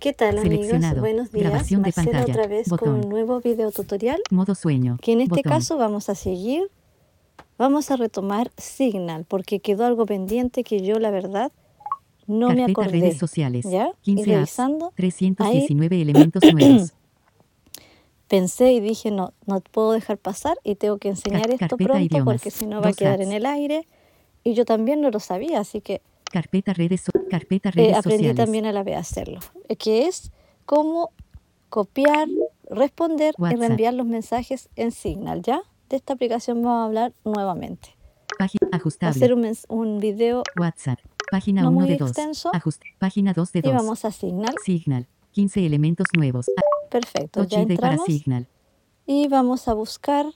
¿Qué tal amigos? Buenos días. Grabación de Marcela pantalla. otra vez con Botón. un nuevo video tutorial Modo sueño. que en este Botón. caso vamos a seguir. Vamos a retomar Signal porque quedó algo pendiente que yo la verdad no me Carpeta acordé. redes sociales. ¿Ya? 15 y apps. revisando 319 elementos nuevos. pensé y dije no, no puedo dejar pasar y tengo que enseñar Car- esto pronto idiomas. porque si no va a quedar apps. en el aire. Y yo también no lo sabía, así que Carpeta redes, so- carpeta eh, redes aprendí sociales. también a la vez a hacerlo. eh, Que es cómo copiar, responder y reenviar los mensajes en Signal, ¿ya? De esta aplicación vamos a hablar nuevamente. Página ajustable. ser un, video WhatsApp. Página no 1 muy de 2. extenso. Página 2 de y 2. vamos a Signal. Signal. 15 elementos nuevos. Ah, Perfecto, ya ID para entramos Signal. y vamos a buscar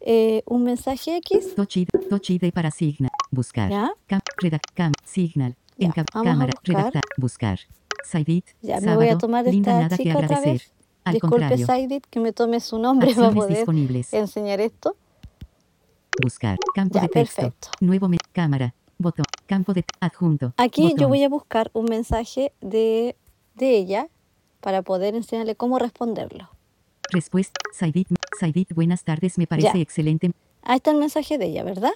eh, un mensaje X. ID para Signal. Buscar. ¿Ya? Cam, redac, cam, Signal. Ya, a cámara. Redactar. Buscar. Saidit. Ya, me sábado, voy a tomar linda esta nada que otra agradecer. vez. Al Disculpe, contrario. Saidit, que me tome su nombre para poder disponibles. enseñar esto. Buscar. Campo Ya, de texto. perfecto. Nuevo me cámara. Botón. Campo de adjunto. Aquí yo voy a buscar un mensaje de, de ella para poder enseñarle cómo responderlo. Respuesta. Saidit. Saidit, buenas tardes. Me parece Ya. excelente. Ahí está el mensaje de ella, ¿verdad?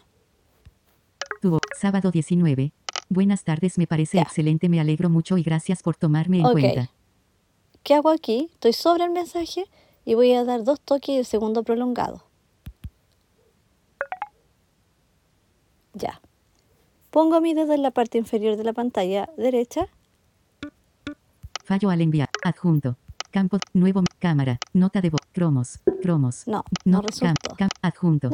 Tuvo. Sábado 19. Buenas tardes. Me parece excelente. Me alegro mucho y gracias por tomarme en Ok. cuenta. ¿Qué hago aquí? Estoy sobre el mensaje y voy a dar dos toques y el segundo prolongado. Ya. Pongo mi dedo en la parte inferior de la pantalla derecha. Fallo al enviar. Adjunto. Campo. Nuevo. Cámara. Nota de voz. Cromos. Cromos. No, no cam- adjunto.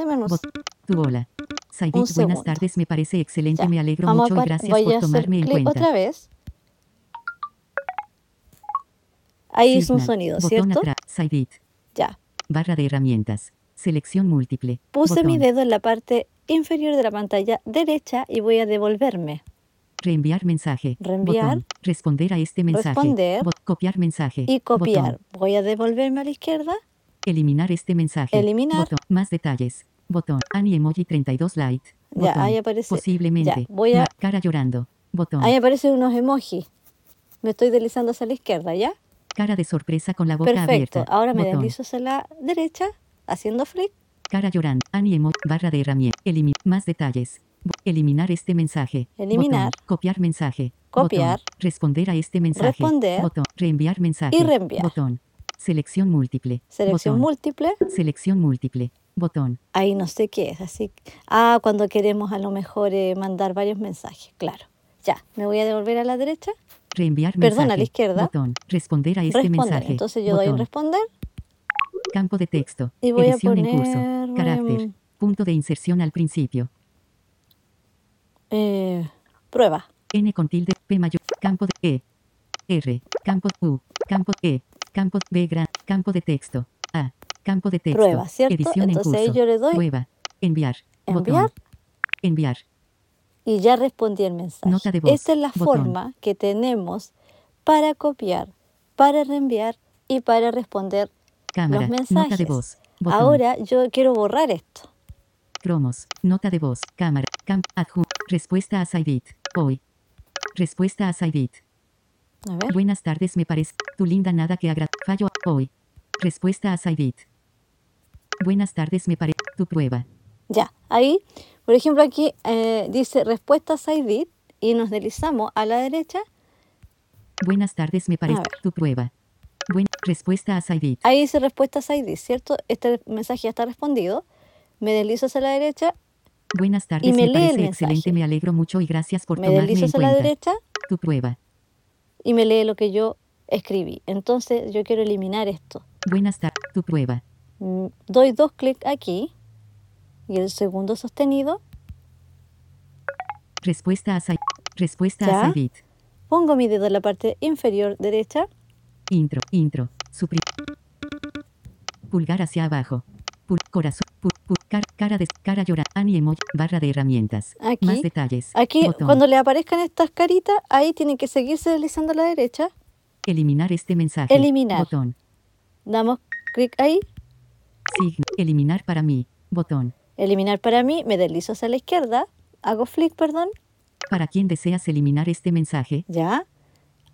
Tu bola. Saidit, buenas segundo. tardes. Me parece excelente. Ya. Me alegro Vamos mucho y gracias por tomarme en cuenta. otra vez. Ahí hizo un sonido, Botón ¿cierto? Saidit. Ya. Barra de herramientas. Selección múltiple. Puse mi dedo en la parte inferior de la pantalla derecha y voy a devolverme. Reenviar mensaje. Reenviar. Botón. Responder a este mensaje. Responder. Bot- copiar mensaje. Y copiar. Botón. Voy a devolverme a la izquierda. Eliminar este mensaje. Eliminar. Botón. Más detalles. Botón. Ani emoji 32 light. Ya, ahí aparece- Posiblemente. ya, voy a- Cara llorando. Botón. Ahí aparecen unos emojis. Me estoy deslizando hacia la izquierda, ¿ya? Cara de sorpresa con la boca Perfecto. abierta. Ahora me Botón. deslizo hacia la derecha, haciendo flick. Cara llorando. Ani emoji. Barra de herramienta. Eliminar. Más detalles. Eliminar este mensaje. Eliminar. Botón. Copiar mensaje. Copiar. Botón. Responder a este mensaje. Responder. Botón. Reenviar mensaje. Y reenviar. Botón. Selección múltiple. Selección Botón. múltiple. Selección múltiple. Botón. Ahí no sé qué es. Así. Ah, cuando queremos a lo mejor eh, mandar varios mensajes. Claro. Ya. Me voy a devolver a la derecha. Reenviar Perdón, mensaje. a la izquierda. Botón. Responder a este responder. mensaje. Entonces yo doy en Botón. responder. Campo de texto. Y voy a Edición en curso. poner, Carácter. Punto de inserción al principio. Eh, prueba. N con tilde. P mayor. Campo de E. R. Campo U. Campo E. Campo B gran. Campo de texto. A. Campo de texto. Prueba, ¿cierto? Edición Entonces en curso. yo le doy Prueba. Enviar. enviar Botón. Enviar. y ya respondí el mensaje. Nota de voz. Esta es la Botón. forma que tenemos para copiar, para reenviar y para responder Cámara. los Nota mensajes. de voz. Botón. Ahora yo quiero borrar esto. Cromos. Nota de voz. Cámara. Camp. Adjunto. Respuesta a Saidit. Hoy. Respuesta a Saidit. A ver. Buenas tardes, me parece. Tu linda nada que agra. Fallo. Hoy. Respuesta a Saidit. Buenas tardes, me parece. Tu prueba. Ya, ahí, por ejemplo, aquí eh, dice respuesta Saidit y nos deslizamos a la derecha. Buenas tardes, me parece. Tu prueba. Buen. Respuesta a Saidit. Ahí dice respuesta Saidit, ¿cierto? Este mensaje ya está respondido. Me deslizo hacia la derecha, Buenas tardes, y me me, lee parece excelente. Me alegro mucho y gracias por me tomarme deslizo en hacia la derecha Tu prueba. y me lee lo que yo escribí. Entonces yo quiero eliminar esto. Buenas tardes. Tu prueba. Mm, Doy dos clics aquí y el segundo sostenido. Respuesta a Saidit. Respuesta Ya. a Saidit. Pongo mi dedo en la parte inferior derecha. Intro. Intro. Supri. Pulgar hacia abajo. Corazón. Pul- pul- car- cara de cara llorar. Ani emoji. Barra de herramientas. Aquí. Más detalles. Aquí, Botón. cuando le aparezcan estas caritas, ahí tienen que seguirse deslizando a la derecha. Eliminar este mensaje. Eliminar. Botón. Damos clic ahí. Signo. Eliminar para mí. Botón. Eliminar para mí. Me deslizo hacia la izquierda. Hago flick, perdón. Para quien deseas eliminar este mensaje, Ya.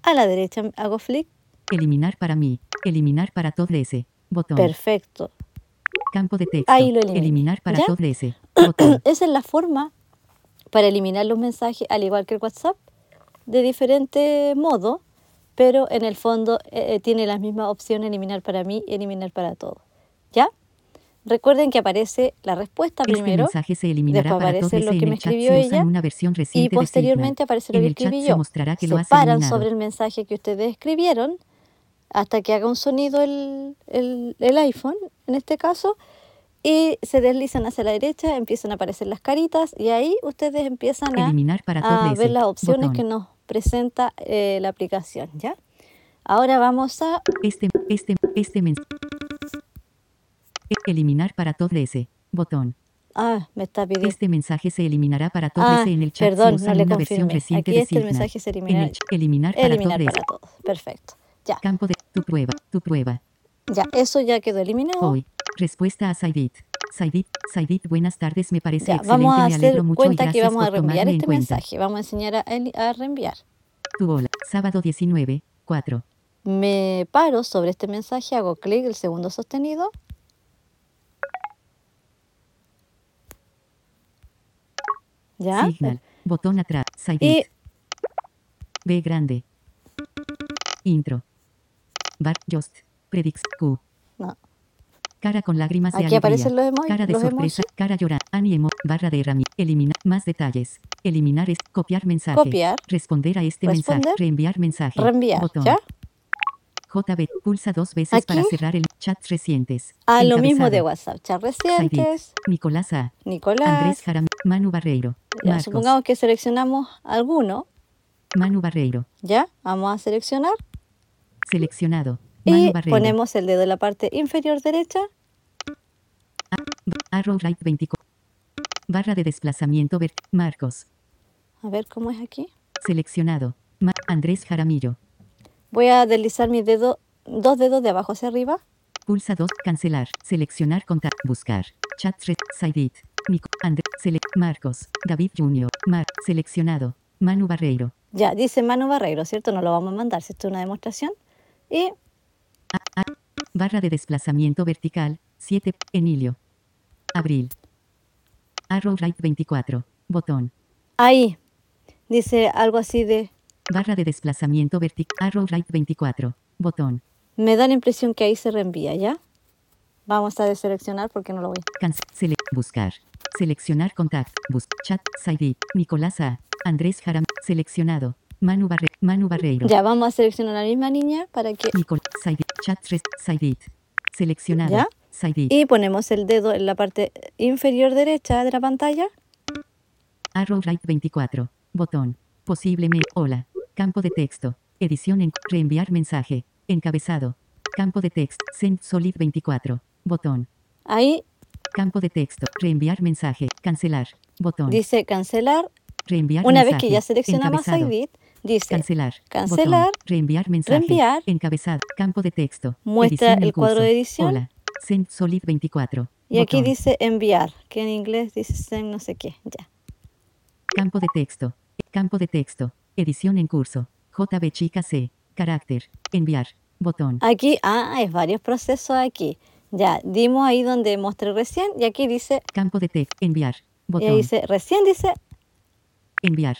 A la derecha hago flick. Eliminar para mí. Eliminar para todo ese. Botón. Perfecto. Campo de texto. Ahí lo. Eliminar para todo. Botón. Esa es la forma para eliminar los mensajes, al igual que el WhatsApp, de diferente modo, pero en el fondo eh, eh, tiene las mismas opciones, eliminar para mí y eliminar para todo. ¿Ya? Recuerden que aparece la respuesta Este primero mensaje se eliminará después aparece lo que me escribió se ella en una versión y reciente posteriormente aparece lo que escribí se yo. mostrará que Se lo paran eliminado. sobre el mensaje que ustedes escribieron hasta que haga un sonido el, el- el iPhone, en este caso, y se deslizan hacia la derecha, empiezan a aparecer las caritas y ahí ustedes empiezan a, Eliminar a ver las opciones Botón. que nos presenta eh, la aplicación, ¿ya? Ahora vamos a... Este, este, este mensaje. Eliminar para todo ese. Botón. Ah, me está pidiendo... Este mensaje se eliminará para todo Ah, ese en el chat perdón, se no le versión confirmé. reciente Aquí de este mensaje se eliminará. el ch- eliminar para Eliminar todo para todos. Perfecto. Ya, Campo de tu prueba, tu prueba. ya, eso ya quedó eliminado. Hoy. Respuesta a Saidit. Saidit, Saidit, buenas tardes, me parece Ya, excelente, vamos a me hacer alegro mucho y cuenta que vamos a reenviar este mensaje. Vamos a enseñar a, a reenviar. Tu bola. Sábado 19, 4. Me paro sobre este mensaje, hago clic, el segundo sostenido. ¿Ya? Signal. Botón atrás. Y Saidit. B grande. Intro. Bar Just. Predix Q. no. Cara con lágrimas de Aquí alegría. los emojis. Cara de los sorpresa. Cara llorar. Ani emo. Barra de herramienta. Eliminar. Más detalles. Eliminar es. Copiar mensaje. Copiar. Responder a este Responder. mensaje. Reenviar mensaje. Reenviar. Botón. ¿Ya? JB. Pulsa dos veces para cerrar el chats recientes. Ah, lo mismo de WhatsApp. Chat recientes. Nicolás A. Nicolás. Andrés Jaram. Manu Barreiro. Ya, Marcos. supongamos que seleccionamos alguno. Manu Barreiro. ¿Ya? Vamos a seleccionar. Seleccionado. Manu Y ponemos el dedo en la parte inferior derecha. Arrow right 24. Barra de desplazamiento ver. Marcos. A ver cómo es aquí. Seleccionado. Ma- Andrés Jaramillo. Voy a deslizar mi dedo, dos dedos de abajo hacia arriba. Pulsa 2. Cancelar. Seleccionar contar. Buscar. Chat red. Saidit. Nico. Andrés. Marcos. David Jr. Mar. Seleccionado. Manu Barreiro. Ya, dice Manu Barreiro, ¿cierto? No lo vamos a mandar, si esto es una demostración. Y Barra de desplazamiento vertical. 7. Emilio. Abril. Arrow right 24. Botón. ahí dice algo así de... Barra de desplazamiento vertical. Arrow right 24. Botón. Me da la impresión que ahí se reenvía, ¿ya? Vamos a deseleccionar porque no lo voy. Canc- sele- buscar. Seleccionar contact. Bus chat. Saidit. Nicolás A. Andrés Jaram. Seleccionado. Manu, Barre Manu Barreiro. Ya, vamos a seleccionar a la misma niña para que... Nicol Saidit. Chat res- Saidit. Seleccionado. ¿Ya? Saidit. Y ponemos el dedo en la parte inferior derecha de la pantalla. Arrow right 24. Botón. Posiblemente. Hola. Campo de texto. Edición en. Reenviar mensaje. Encabezado. Campo de texto. Send solid 24. Botón. Ahí Campo de texto. Reenviar mensaje. Cancelar. Botón. dice cancelar. Reenviar Una vez que ya seleccionamos Encabezado. Dice Cancelar. Cancelar. Botón. Reenviar mensaje. Reenviar. Encabezado. Campo de texto. Muestra el cuadro curso. de edición. Hola. Send solid 24. y aquí dice enviar, que en inglés dice send no sé qué. Ya. Campo de texto. Campo de texto. Edición en curso. JB chica C. Carácter. Enviar. Botón. Aquí, ah, hay varios procesos aquí. Ya, dimos ahí donde mostré recién y aquí dice, Campo de texto. Enviar. y Botón. ahí dice, recién dice, Enviar.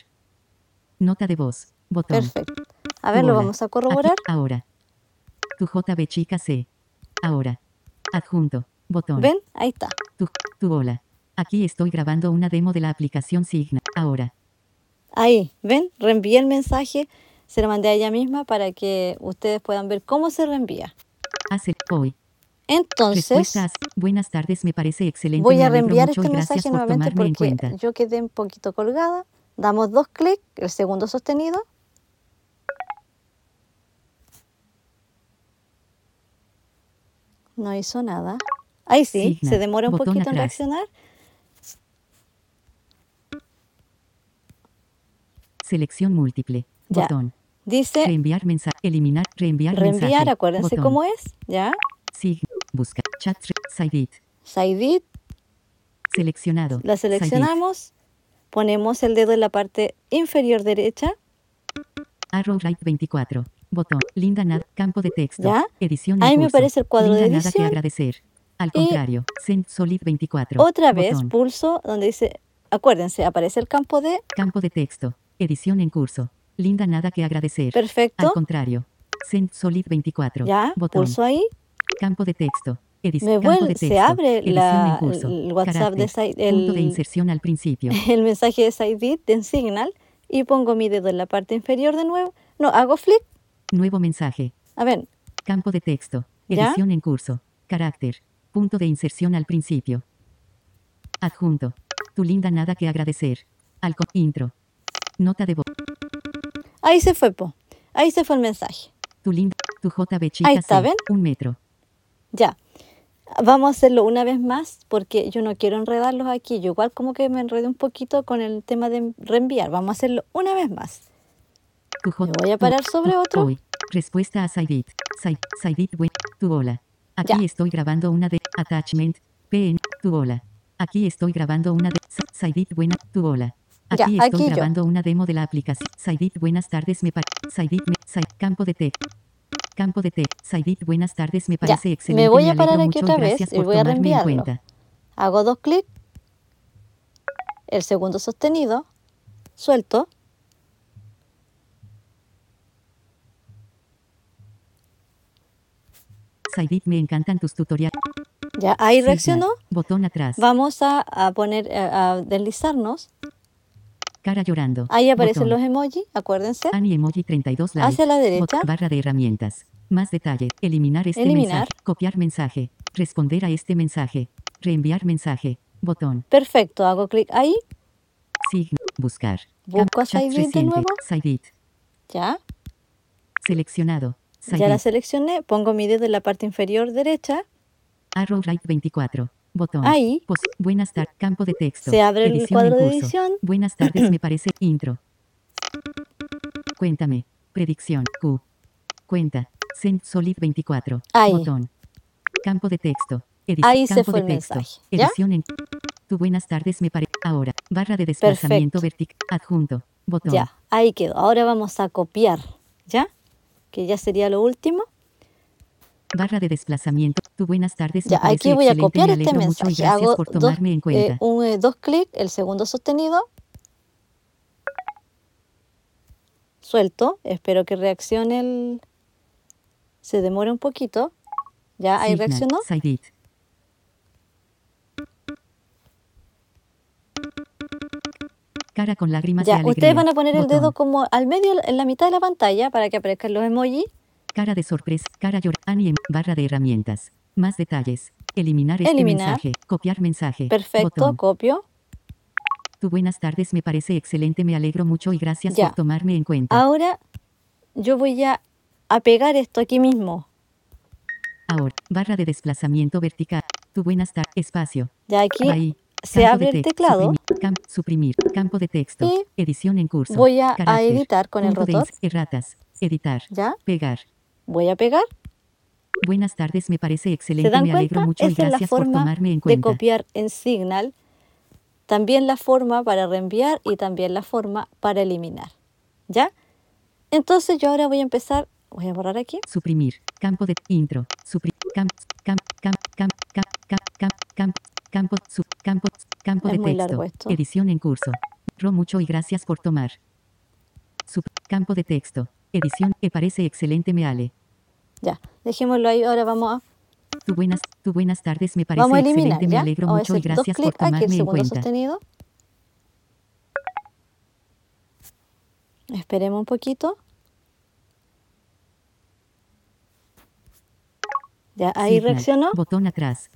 Nota de voz. Botón. perfecto. A ver, lo vamos a corroborar. Aquí, ahora. Tu JB chica C. Ahora. Adjunto. Botón. ¿Ven? Ahí está. Tu, tu hola. Aquí estoy grabando una demo de la aplicación Signa. Ahora. Ahí, ¿ven? Reenvié el mensaje, se lo mandé a ella misma para que ustedes puedan ver cómo se reenvía. Hace hoy. Entonces. Buenas tardes, me parece excelente. voy a reenviar este mensaje nuevamente porque yo quedé un poquito colgada. Damos dos clics, el segundo sostenido. No hizo nada. Ahí sí, Signa, se demora un botón poquito en atrás. reaccionar. Selección múltiple. Ya. Botón. Dice Reenviar mensaje. Eliminar. Reenviar, reenviar, mensaje. acuérdense Botón. cómo es, ¿ya? Sig. Busca. Chat. Saidit. Saidit, Seleccionado. la seleccionamos, ponemos el dedo en la parte inferior derecha, Arrow right 24. Botón. Linda Nad. Campo de texto. ¿Ya? Edición en Ahí me curso. aparece el cuadro de Linda Nada que edición. agradecer. Al contrario. Send Solid 24. Otra vez Botón. pulso donde dice, acuérdense, aparece el campo de Campo de texto. Edición en curso. Linda Nada que agradecer. perfecto. Al contrario. Send Solid 24. Ya, Botón. pulso ahí. Campo de texto. Edic- Me vuelve- de se texto. abre Edición la- en curso. el WhatsApp de Carácter. esa- Punto de el- inserción al principio. el mensaje de Sidebit de Signal y pongo mi dedo en la parte inferior de nuevo. No, hago flick. Nuevo mensaje. A ver, Campo de texto. ¿Ya? Edición en curso. Carácter. Punto de inserción al principio. Adjunto. Tu linda nada que agradecer. Al intro. Nota de voz. ahí se fue, po. Ahí se fue el mensaje. Tu linda. Tu JB chica Ahí está, C, ¿ven? Un metro. Ya. Vamos a hacerlo una vez más porque yo no quiero enredarlos aquí. Yo igual como que me enredé un poquito con el tema de reenviar. Vamos a hacerlo una vez más. Me voy a parar sobre otro. Hoy. Respuesta a Saidit. Sai- Saidit, buen. Tu hola. Aquí Ya. estoy grabando una de. Attachment. PN. Tu hola. Aquí estoy grabando una de. Sa- Saidit, buena. Tu hola. Ya, Aquí estoy aquí yo. grabando una demo de la aplicación. Saidit, buenas tardes. Me parece. Saidit, me. Sai- campo de texto. Campo de texto. Saidit, buenas tardes. Me parece me excelente. voy a parar aquí mucho otra vez gracias y voy a reenviarlo. cuenta. Hago dos clics. El segundo sostenido. Suelto. Saidit, me encantan tus tutoriales. Ya, ahí reaccionó. Botón atrás. Vamos a, a poner, a, a deslizarnos. Cara llorando. Ahí aparecen Botón. los emojis, acuérdense. Ani emoji 32 like. Hacia la derecha. Barra de herramientas. Más detalle. Eliminar este Eliminar. mensaje. Copiar mensaje. Responder a este mensaje. Reenviar mensaje. Botón. Perfecto, hago clic ahí. Signo. Buscar. Busco a Saidit de nuevo. Saidit. Ya, Seleccionado. Ya la seleccioné. Pongo mi dedo en la parte inferior derecha. Arrow right 24. Botón. Ahí. Buenas tardes. Campo de texto. Se abre el Edición cuadro de edición. Buenas tardes, me parece. Intro. Cuéntame. Predicción. Q. Cuenta. Send Solid 24. Ahí. Botón. Campo de texto. Edi- Ahí se campo fue de el texto. mensaje, ¿ya? Edición en. Tu buenas tardes me parece. Ahora. Barra de desplazamiento vertical. Adjunto. Botón. Ya, ahí quedó. Ahora vamos a copiar. ¿Ya? Que ya sería lo último. Barra de desplazamiento. Tu buenas tardes Ya, aquí voy a copiar este mensaje. Hago por dos, tomarme en eh, cuenta. un, eh, dos clics, el segundo sostenido. Suelto. Espero que reaccione el... Se demore un poquito. Ya, ahí Signa. reaccionó. Cara con lágrimas de Ya, alegría. ustedes van a poner el dedo como al medio, en la mitad de la pantalla para que aparezcan los emojis. Cara de sorpresa. Cara llor. Ani em- barra de herramientas. Más detalles. Eliminar este Eliminar. mensaje. Copiar mensaje. Perfecto, Botón. copio. Tu buenas tardes me parece excelente. Me alegro mucho y gracias Ya. por tomarme en cuenta. Ahora yo voy a, a pegar esto aquí mismo. Ahora. Barra de desplazamiento vertical. Tu buenas tardes. Espacio. Ya aquí Ahí se abre el teclado. Suprimir, suprimir, campo de texto. Edición en curso. Voy a, editar con el rotor. erratas. Editar. ¿Ya? Pegar. Voy a pegar. Buenas tardes, me parece excelente. ¿Se me alegro mucho Esa y gracias es la por tomarme en cuenta. De copiar en Signal. También la forma para reenviar y también la forma para eliminar. ¿Ya? Entonces yo ahora voy a empezar. Voy a borrar aquí. Suprimir. Campo de intro. Suprimir. Camp, camp, camp, camp, camp, camp, camp, camp, campo, sub, campo, campo Es de texto. Edición en curso. Ro mucho y gracias por tomar. Sub, campo de texto. Edición. Me parece excelente, me ale. Ya, dejémoslo ahí. Ahora vamos a, Tu buenas, tu buenas tardes, me parece eliminar. excelente, me ¿ya? alegro Vamos a mucho y gracias por aquí, el tomarme en segundo cuenta. sostenido. Esperemos un poquito. Ya, ahí Signal. reaccionó. Botón atrás.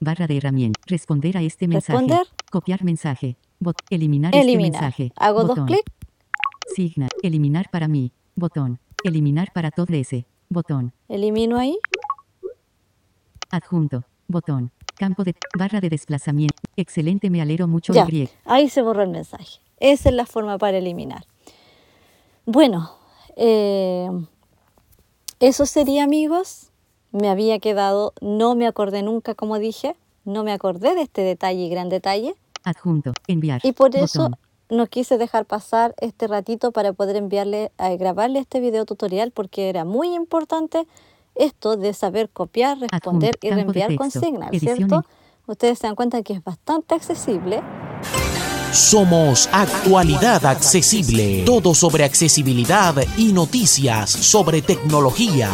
Barra de herramientas. Responder a este mensaje. Responder. Copiar mensaje. Bot eliminar, este mensaje. Hago dos Botón. clics. Signa. Eliminar para mí. Botón. Eliminar para todo ese. Botón. Elimino ahí. Adjunto. Botón. Campo de barra de desplazamiento. Excelente, me alero mucho Ya, y ahí se borró el mensaje. Esa es la forma para eliminar. Bueno, eh, eso sería amigos. Me había quedado, no me acordé nunca, como dije, no me acordé de este detalle y gran detalle. Adjunto. Enviar. Y por eso Botón. no quise dejar pasar este ratito para poder enviarle, a grabarle este video tutorial porque era muy importante esto de saber copiar, responder y reenviar con Signal, ¿cierto? Ustedes se dan cuenta que es bastante accesible. Somos Actualidad Accesible, todo sobre accesibilidad y noticias sobre tecnología.